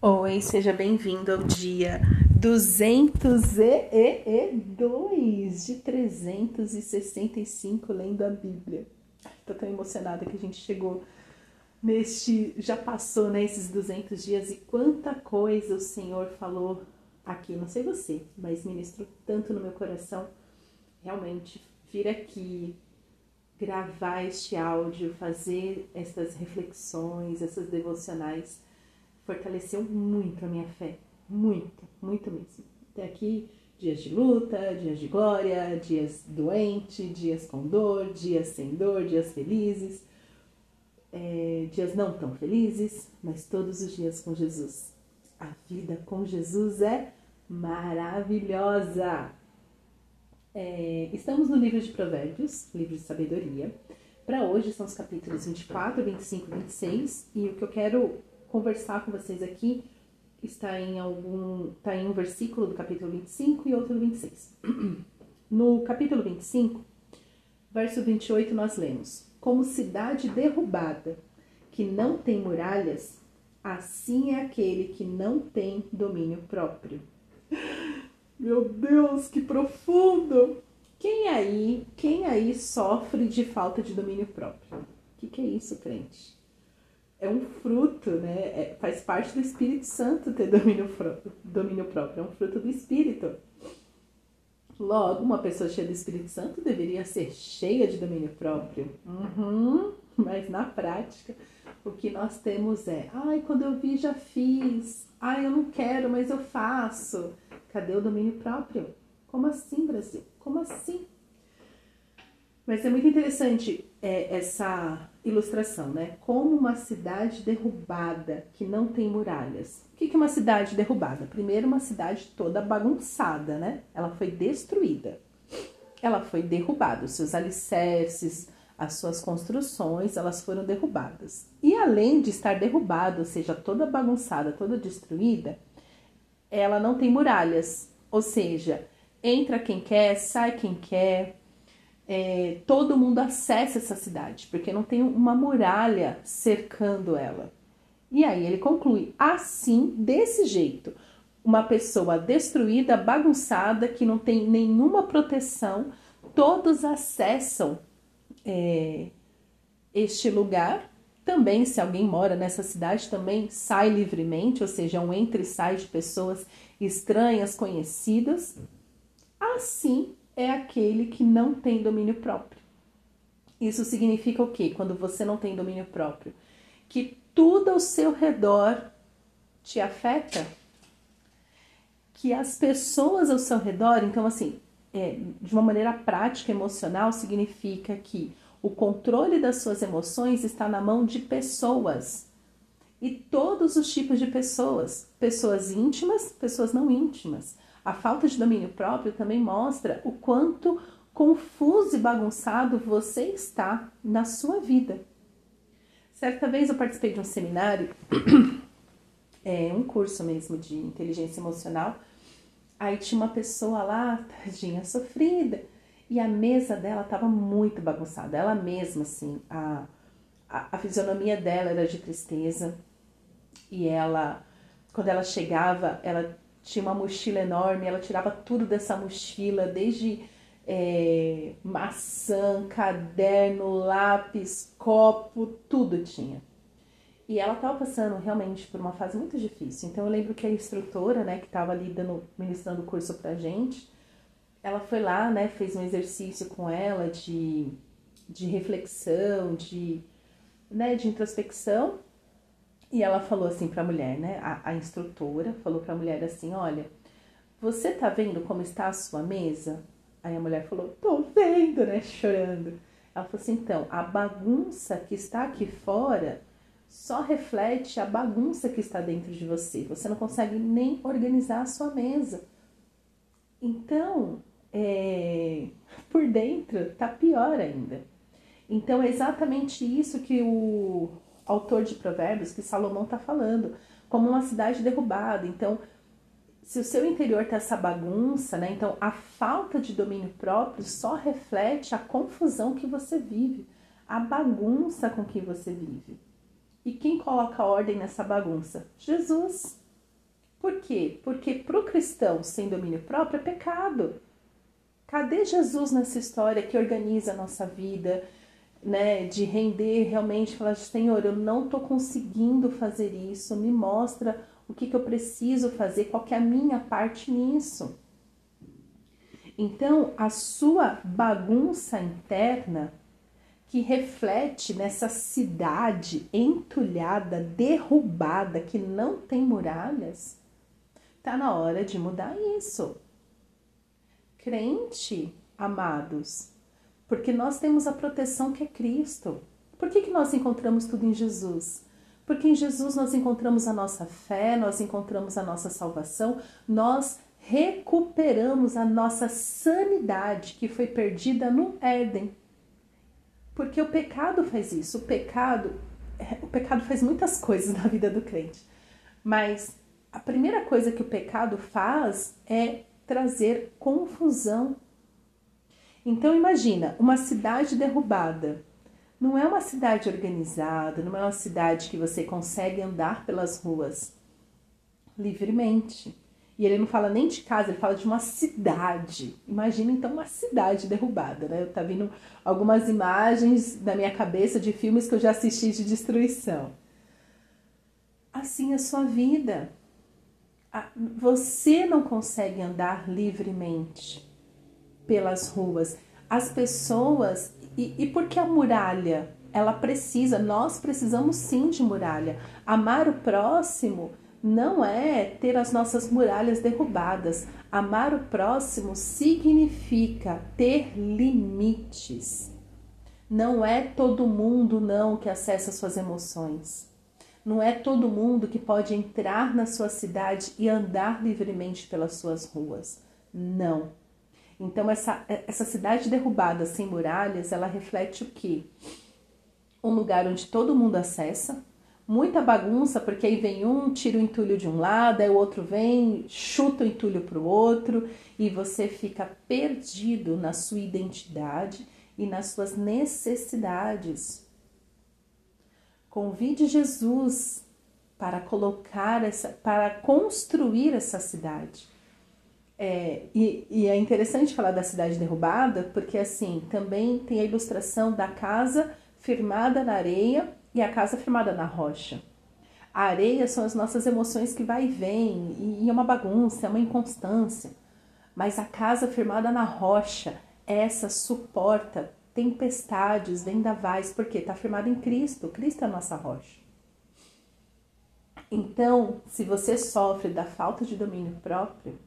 Oi, seja bem-vindo ao dia 202 de 365 lendo a Bíblia. Tô tão emocionada que a gente chegou neste, já passou nesses né, 200 dias e quanta coisa o Senhor falou aqui, não sei você, mas ministrou tanto no meu coração. Realmente, vir aqui, gravar este áudio, fazer essas reflexões, essas devocionais fortaleceu muito a minha fé. Muito, muito mesmo. Até aqui, dias de luta, dias de glória, dias doente, dias com dor, dias sem dor, dias felizes, é, dias não tão felizes, mas todos os dias com Jesus. A vida com Jesus é maravilhosa. É, estamos no livro de Provérbios, livro de sabedoria. Para hoje são os capítulos 24, 25 e 26, e o que eu quero conversar com vocês aqui está em algum está em um versículo do capítulo 25 e outro do 26. No capítulo 25, verso 28, nós lemos: Como cidade derrubada, que não tem muralhas, assim é aquele que não tem domínio próprio. Meu Deus, que profundo! Quem aí, quem aí sofre de falta de domínio próprio? O que, que é isso, crente? É um fruto, né? É, faz parte do Espírito Santo ter domínio, domínio próprio, é um fruto do Espírito. Logo, uma pessoa cheia do Espírito Santo deveria ser cheia de domínio próprio. Uhum, mas na prática, o que nós temos é: ai, quando eu vi, já fiz. Ai, eu não quero, mas eu faço. Cadê o domínio próprio? Como assim, Brasil? Como assim? Mas é muito interessante é, essa ilustração, né? Como uma cidade derrubada que não tem muralhas. O que é uma cidade derrubada? Primeiro, uma cidade toda bagunçada, né? Ela foi destruída. Ela foi derrubada. Os seus alicerces, as suas construções, elas foram derrubadas. E além de estar derrubada, ou seja, toda bagunçada, toda destruída, ela não tem muralhas. Ou seja, entra quem quer, sai quem quer, é, todo mundo acessa essa cidade, porque não tem uma muralha cercando ela. E aí ele conclui: assim, desse jeito, uma pessoa destruída, bagunçada, que não tem nenhuma proteção, todos acessam é, este lugar. Também, se alguém mora nessa cidade, também sai livremente, ou seja, um entra e sai de pessoas estranhas, conhecidas. Assim, é aquele que não tem domínio próprio. Isso significa o quê? Quando você não tem domínio próprio? Que tudo ao seu redor te afeta, que as pessoas ao seu redor, então assim, é, de uma maneira prática, emocional, significa que o controle das suas emoções está na mão de pessoas. E todos os tipos de pessoas, pessoas íntimas, pessoas não íntimas. A falta de domínio próprio também mostra o quanto confuso e bagunçado você está na sua vida. Certa vez eu participei de um seminário, é, um curso mesmo de inteligência emocional. Aí tinha uma pessoa lá, tadinha, sofrida, e a mesa dela estava muito bagunçada. Ela mesma, assim, a, a, a fisionomia dela era de tristeza. E ela, quando ela chegava, ela tinha uma mochila enorme, ela tirava tudo dessa mochila, desde é, maçã, caderno, lápis, copo, tudo tinha. E ela estava passando realmente por uma fase muito difícil. Então eu lembro que a instrutora, né, que estava ali dando, ministrando o curso pra gente, ela foi lá, né, fez um exercício com ela de, de reflexão, de, né, de introspecção. E ela falou assim para a mulher, né? A, a instrutora falou para a mulher assim: Olha, você tá vendo como está a sua mesa? Aí a mulher falou: Tô vendo, né? Chorando. Ela falou assim: Então, a bagunça que está aqui fora só reflete a bagunça que está dentro de você. Você não consegue nem organizar a sua mesa. Então, é, por dentro tá pior ainda. Então, é exatamente isso que o autor de Provérbios que Salomão está falando, como uma cidade derrubada. Então, se o seu interior está essa bagunça, né? Então a falta de domínio próprio só reflete a confusão que você vive, a bagunça com que você vive. E quem coloca ordem nessa bagunça? Jesus. Por quê? Porque para o cristão, sem domínio próprio, é pecado. Cadê Jesus nessa história que organiza a nossa vida, né? De render realmente, falar, Senhor, eu não estou conseguindo fazer isso, me mostra o que, que eu preciso fazer, qual que é a minha parte nisso. Então, a sua bagunça interna, que reflete nessa cidade entulhada, derrubada, que não tem muralhas, tá na hora de mudar isso. Crente, amados, porque nós temos a proteção que é Cristo. Por que, que nós encontramos tudo em Jesus? Porque em Jesus nós encontramos a nossa fé, nós encontramos a nossa salvação, nós recuperamos a nossa sanidade que foi perdida no Éden. Porque o pecado faz isso. O pecado, o pecado faz muitas coisas na vida do crente. Mas a primeira coisa que o pecado faz é trazer confusão. Então imagina uma cidade derrubada não é uma cidade organizada, não é uma cidade que você consegue andar pelas ruas livremente. E ele não fala nem de casa, ele fala de uma cidade. Imagina então uma cidade derrubada, né? Tá vindo algumas imagens na minha cabeça de filmes que eu já assisti de destruição. Assim é a sua vida. Você não consegue andar livremente pelas ruas. As pessoas e, e por que a muralha? Ela precisa, nós precisamos sim de muralha. Amar o próximo não é ter as nossas muralhas derrubadas. Amar o próximo significa ter limites. Não é todo mundo não que acessa suas emoções. Não é todo mundo que pode entrar na sua cidade e andar livremente pelas suas ruas. Não. Então, essa, essa cidade derrubada sem muralhas, ela reflete o quê? Um lugar onde todo mundo acessa, muita bagunça, porque aí vem um, tira o entulho de um lado, aí o outro vem, chuta o entulho para o outro, e você fica perdido na sua identidade e nas suas necessidades. Convide Jesus para colocar essa, para construir essa cidade. É, e, e, é interessante falar da cidade derrubada, porque assim também tem a ilustração da casa firmada na areia e a casa firmada na rocha. A areia são as nossas emoções que vai e vem, e, e é uma bagunça, é uma inconstância. Mas a casa firmada na rocha, essa suporta tempestades, vendavais, porque está firmada em Cristo, Cristo é a nossa rocha. Então, se você sofre da falta de domínio próprio,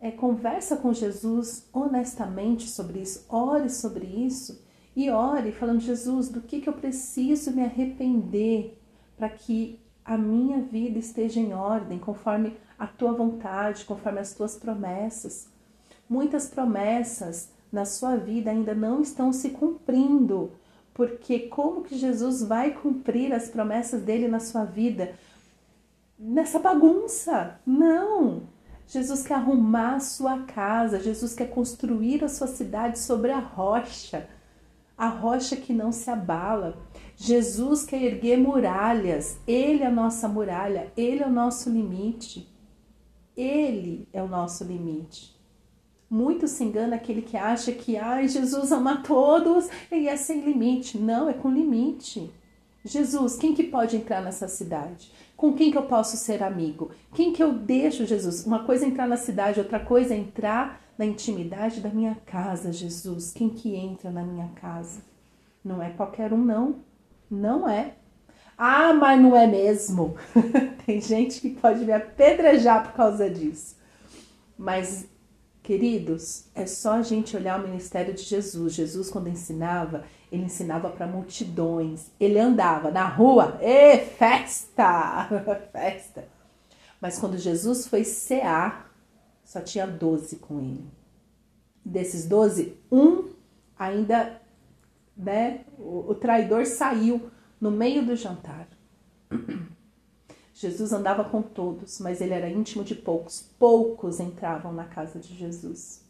é, conversa com Jesus honestamente sobre isso, ore sobre isso e ore falando, Jesus, do que, que eu preciso me arrepender para que a minha vida esteja em ordem, conforme a tua vontade, conforme as tuas promessas. Muitas promessas na sua vida ainda não estão se cumprindo, porque como que Jesus vai cumprir as promessas dele na sua vida? Nessa bagunça? Não! Jesus quer arrumar a sua casa, Jesus quer construir a sua cidade sobre a rocha, a rocha que não se abala. Jesus quer erguer muralhas, Ele é a nossa muralha, Ele é o nosso limite. Ele é o nosso limite. Muito se engana aquele que acha que ai, Jesus ama todos e é sem limite. Não, é com limite. Jesus, quem que pode entrar nessa cidade? Com quem que eu posso ser amigo? Quem que eu deixo, Jesus? Uma coisa é entrar na cidade, outra coisa é entrar na intimidade da minha casa, Jesus. Quem que entra na minha casa? Não é qualquer um, não. Não é. Ah, mas não é mesmo. Tem gente que pode me apedrejar por causa disso. Mas, queridos, é só a gente olhar o ministério de Jesus. Jesus, quando ensinava, ele ensinava para multidões. Ele andava na rua, e festa, festa. Mas quando Jesus foi cear, só tinha doze com ele. Desses doze, um ainda, né? O, o traidor saiu no meio do jantar. Jesus andava com todos, mas ele era íntimo de poucos. Poucos entravam na casa de Jesus.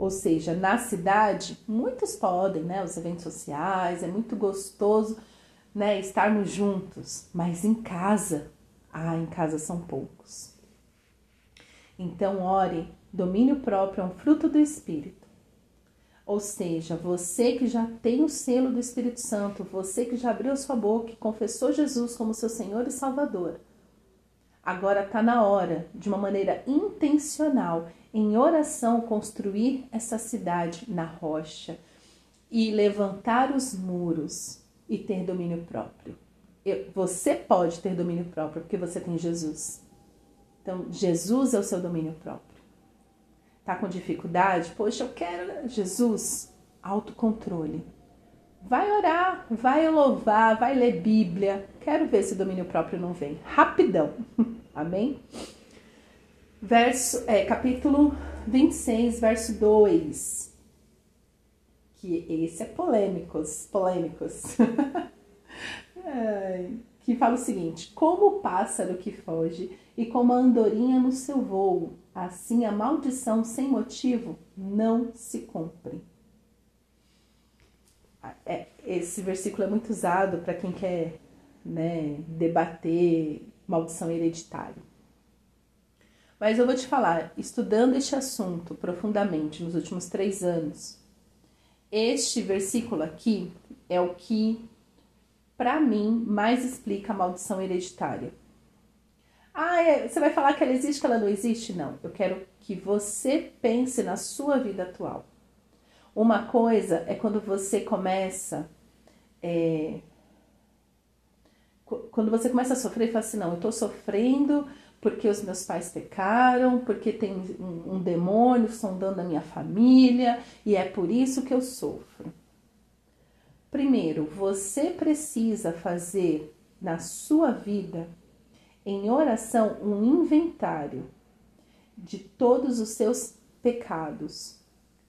Ou seja, na cidade, muitos podem, né? Os eventos sociais, é muito gostoso, né? Estarmos juntos, mas em casa, Ah, em casa são poucos. Então, ore, domínio próprio é um fruto do Espírito. Ou seja, você que já tem o selo do Espírito Santo, você que já abriu sua boca e confessou Jesus como seu Senhor e Salvador, agora está na hora, de uma maneira intencional, em oração, construir essa cidade na rocha e levantar os muros e ter domínio próprio. Você pode ter domínio próprio porque você tem Jesus. Então, Jesus é o seu domínio próprio tá com dificuldade, poxa, eu quero Jesus, autocontrole. Vai orar, vai louvar, vai ler Bíblia. Quero ver se o domínio próprio não vem. Rapidão. Amém? Verso, é, capítulo 26, verso 2. Que esse é polêmicos, polêmicos. que fala o seguinte: Como o pássaro que foge e como a andorinha no seu voo, assim a maldição sem motivo não se cumpre. É, esse versículo é muito usado para quem quer né, debater maldição hereditária. Mas eu vou te falar, estudando este assunto profundamente nos últimos três anos, este versículo aqui é o que, para mim, mais explica a maldição hereditária. Ah, é, você vai falar que ela existe, que ela não existe? Não. Eu quero que você pense na sua vida atual. Uma coisa é quando você começa. É, quando você começa a sofrer e fala assim: não, eu tô sofrendo porque os meus pais pecaram, porque tem um, um demônio sondando a minha família e é por isso que eu sofro. Primeiro, você precisa fazer na sua vida em oração um inventário de todos os seus pecados,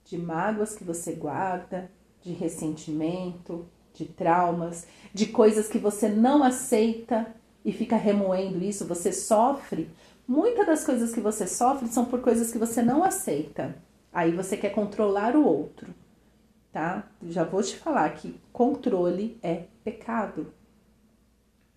de mágoas que você guarda, de ressentimento, de traumas, de coisas que você não aceita e fica remoendo isso, você sofre. Muitas das coisas que você sofre são por coisas que você não aceita. Aí você quer controlar o outro, tá? Já vou te falar que controle é pecado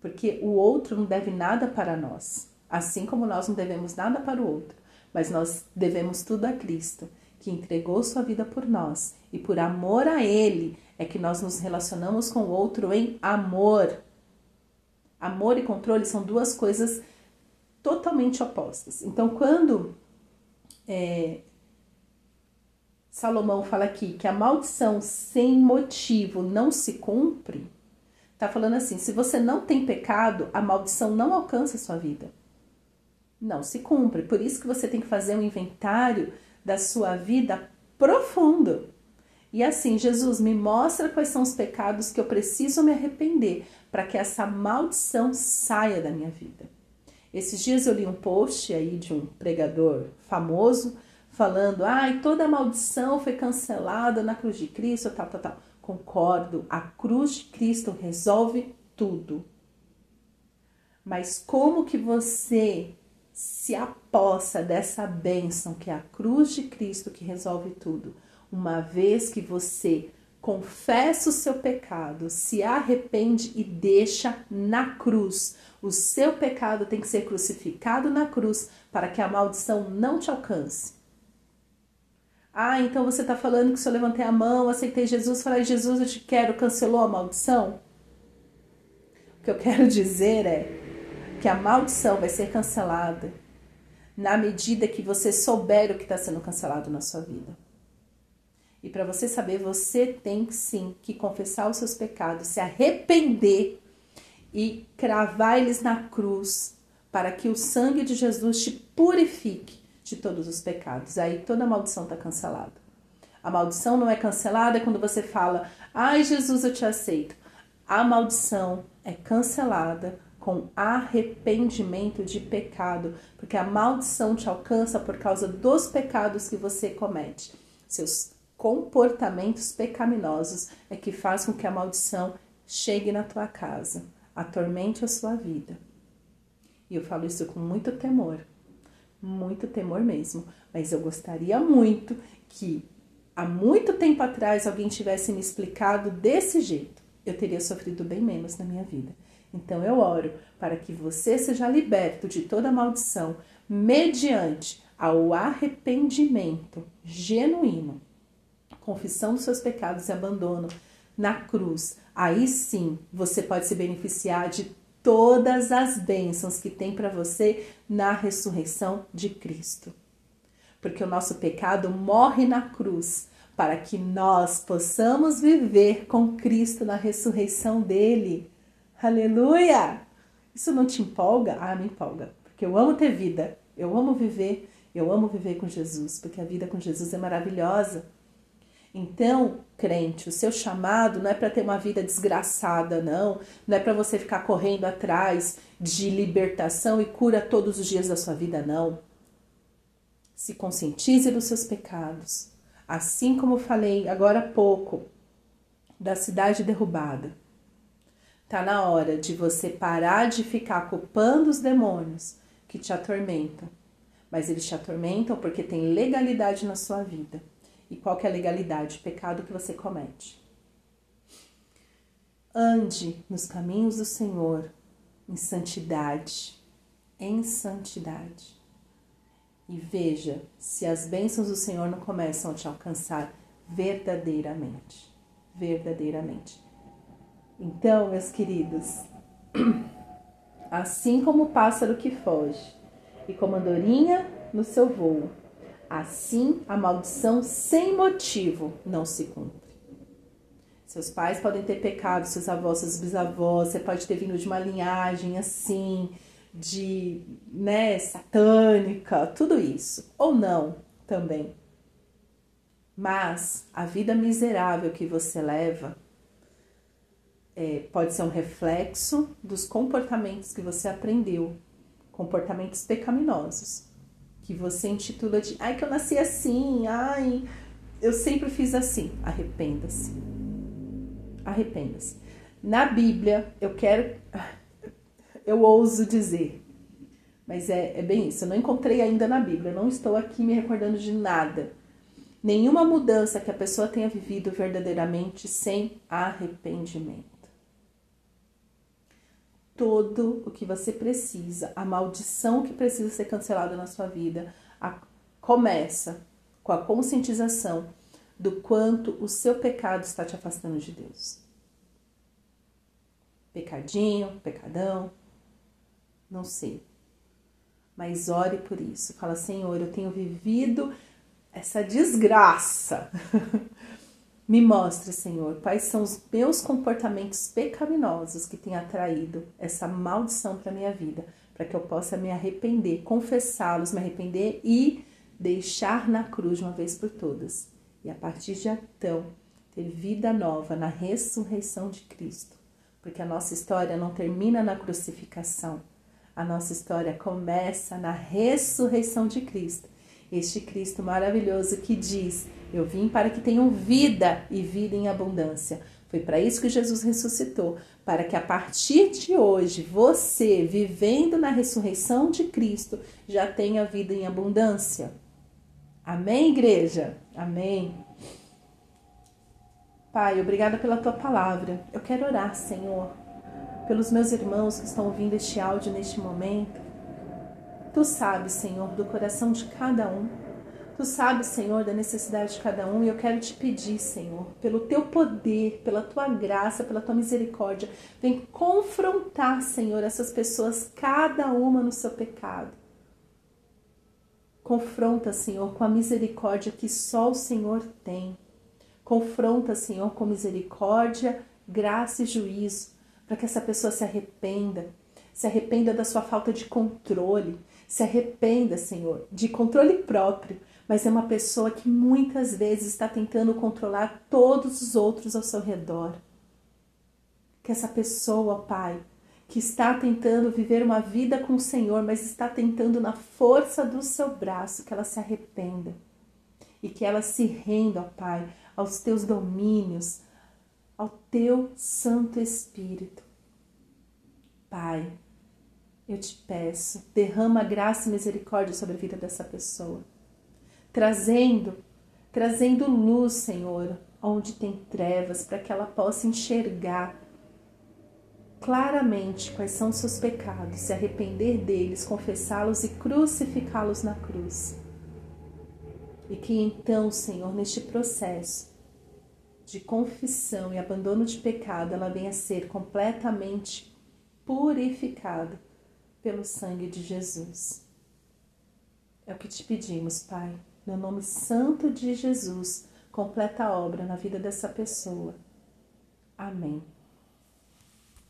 porque o outro não deve nada para nós, assim como nós não devemos nada para o outro, mas nós devemos tudo a Cristo, que entregou sua vida por nós, e por amor a Ele é que nós nos relacionamos com o outro em amor. Amor e controle são duas coisas totalmente opostas. Então, quando é, Salomão fala aqui que a maldição sem motivo não se cumpre, Tá falando assim: se você não tem pecado, a maldição não alcança a sua vida. Não se cumpre. Por isso que você tem que fazer um inventário da sua vida profundo. E assim, Jesus, me mostra quais são os pecados que eu preciso me arrepender para que essa maldição saia da minha vida. Esses dias eu li um post aí de um pregador famoso falando: ai, toda maldição foi cancelada na cruz de Cristo, tal, tal, tal. Concordo, a cruz de Cristo resolve tudo. Mas como que você se apossa dessa bênção que é a cruz de Cristo que resolve tudo? Uma vez que você confessa o seu pecado, se arrepende e deixa na cruz. O seu pecado tem que ser crucificado na cruz para que a maldição não te alcance. Ah, então você está falando que se eu levantei a mão, aceitei Jesus, falei, Jesus, eu te quero, cancelou a maldição? O que eu quero dizer é que a maldição vai ser cancelada na medida que você souber o que está sendo cancelado na sua vida. E para você saber, você tem sim que confessar os seus pecados, se arrepender e cravar eles na cruz, para que o sangue de Jesus te purifique de todos os pecados. Aí toda maldição está cancelada. A maldição não é cancelada quando você fala, ai Jesus, eu te aceito. A maldição é cancelada com arrependimento de pecado, porque a maldição te alcança por causa dos pecados que você comete. Seus comportamentos pecaminosos é que faz com que a maldição chegue na tua casa, atormente a sua vida. E eu falo isso com muito temor, muito temor mesmo. Mas eu gostaria muito que há muito tempo atrás alguém tivesse me explicado desse jeito. Eu teria sofrido bem menos na minha vida. Então eu oro para que você seja liberto de toda maldição mediante ao arrependimento genuíno, confissão dos seus pecados e abandono na cruz. Aí sim você pode se beneficiar de todas as bênçãos que tem para você na ressurreição de Cristo. Porque o nosso pecado morre na cruz para que nós possamos viver com Cristo na ressurreição dele. Aleluia! Isso não te empolga? Ah, me empolga, porque eu amo ter vida, eu amo viver, eu amo viver com Jesus, porque a vida com Jesus é maravilhosa. Então, crente, o seu chamado não é para ter uma vida desgraçada, não. Não é para você ficar correndo atrás de libertação e cura todos os dias da sua vida, não. Se conscientize dos seus pecados. Assim como falei agora há pouco da cidade derrubada. Tá na hora de você parar de ficar culpando os demônios que te atormentam. Mas eles te atormentam porque tem legalidade na sua vida. E qual é a legalidade? O pecado que você comete. Ande nos caminhos do Senhor em santidade, em santidade. E veja se as bênçãos do Senhor não começam a te alcançar verdadeiramente. Verdadeiramente. Então, meus queridos, assim como o pássaro que foge e como andorinha no seu voo, Assim, a maldição sem motivo não se cumpre. Seus pais podem ter pecado, seus avós, seus bisavós, você pode ter vindo de uma linhagem assim, de, né, satânica, tudo isso. Ou não, também. Mas a vida miserável que você leva é, pode ser um reflexo dos comportamentos que você aprendeu, comportamentos pecaminosos que você intitula de ai que eu nasci assim, ai, eu sempre fiz assim. Arrependa-se. Arrependa-se. Na Bíblia, eu quero, eu ouso dizer, mas é, é bem isso. Eu não encontrei ainda na Bíblia, eu não estou aqui me recordando de nada. Nenhuma mudança que a pessoa tenha vivido verdadeiramente sem arrependimento todo o que você precisa, a maldição que precisa ser cancelada na sua vida, a, começa com a conscientização do quanto o seu pecado está te afastando de Deus. Pecadinho, pecadão, não sei. Mas ore por isso. Fala, Senhor, eu tenho vivido essa desgraça. Me mostre, Senhor, quais são os meus comportamentos pecaminosos que têm atraído essa maldição para minha vida, para que eu possa me arrepender, confessá-los, me arrepender e deixar na cruz de uma vez por todas. E a partir de então, ter vida nova na ressurreição de Cristo. Porque a nossa história não termina na crucificação. A nossa história começa na ressurreição de Cristo. Este Cristo maravilhoso que diz: eu vim para que tenham vida e vida em abundância. Foi para isso que Jesus ressuscitou, para que a partir de hoje você, vivendo na ressurreição de Cristo, já tenha vida em abundância. Amém, igreja? Amém. Pai, obrigada pela tua palavra. Eu quero orar, Senhor, pelos meus irmãos que estão ouvindo este áudio neste momento. Tu sabes, Senhor, do coração de cada um. Tu sabes, Senhor, da necessidade de cada um e eu quero te pedir, Senhor, pelo teu poder, pela tua graça, pela tua misericórdia, vem confrontar, Senhor, essas pessoas, cada uma no seu pecado. Confronta, Senhor, com a misericórdia que só o Senhor tem. Confronta, Senhor, com misericórdia, graça e juízo, para que essa pessoa se arrependa, se arrependa da sua falta de controle, se arrependa, Senhor, de controle próprio, mas é uma pessoa que muitas vezes está tentando controlar todos os outros ao seu redor. Que essa pessoa, Pai, que está tentando viver uma vida com o Senhor, mas está tentando na força do seu braço, que ela se arrependa e que ela se renda, ó Pai, aos teus domínios, ao teu Santo Espírito. Pai, eu te peço, derrama graça e misericórdia sobre a vida dessa pessoa trazendo, trazendo luz, Senhor, onde tem trevas, para que ela possa enxergar claramente quais são os seus pecados, se arrepender deles, confessá-los e crucificá-los na cruz. E que então, Senhor, neste processo de confissão e abandono de pecado, ela venha a ser completamente purificada pelo sangue de Jesus. É o que te pedimos, Pai, no nome santo de Jesus, completa a obra na vida dessa pessoa. Amém.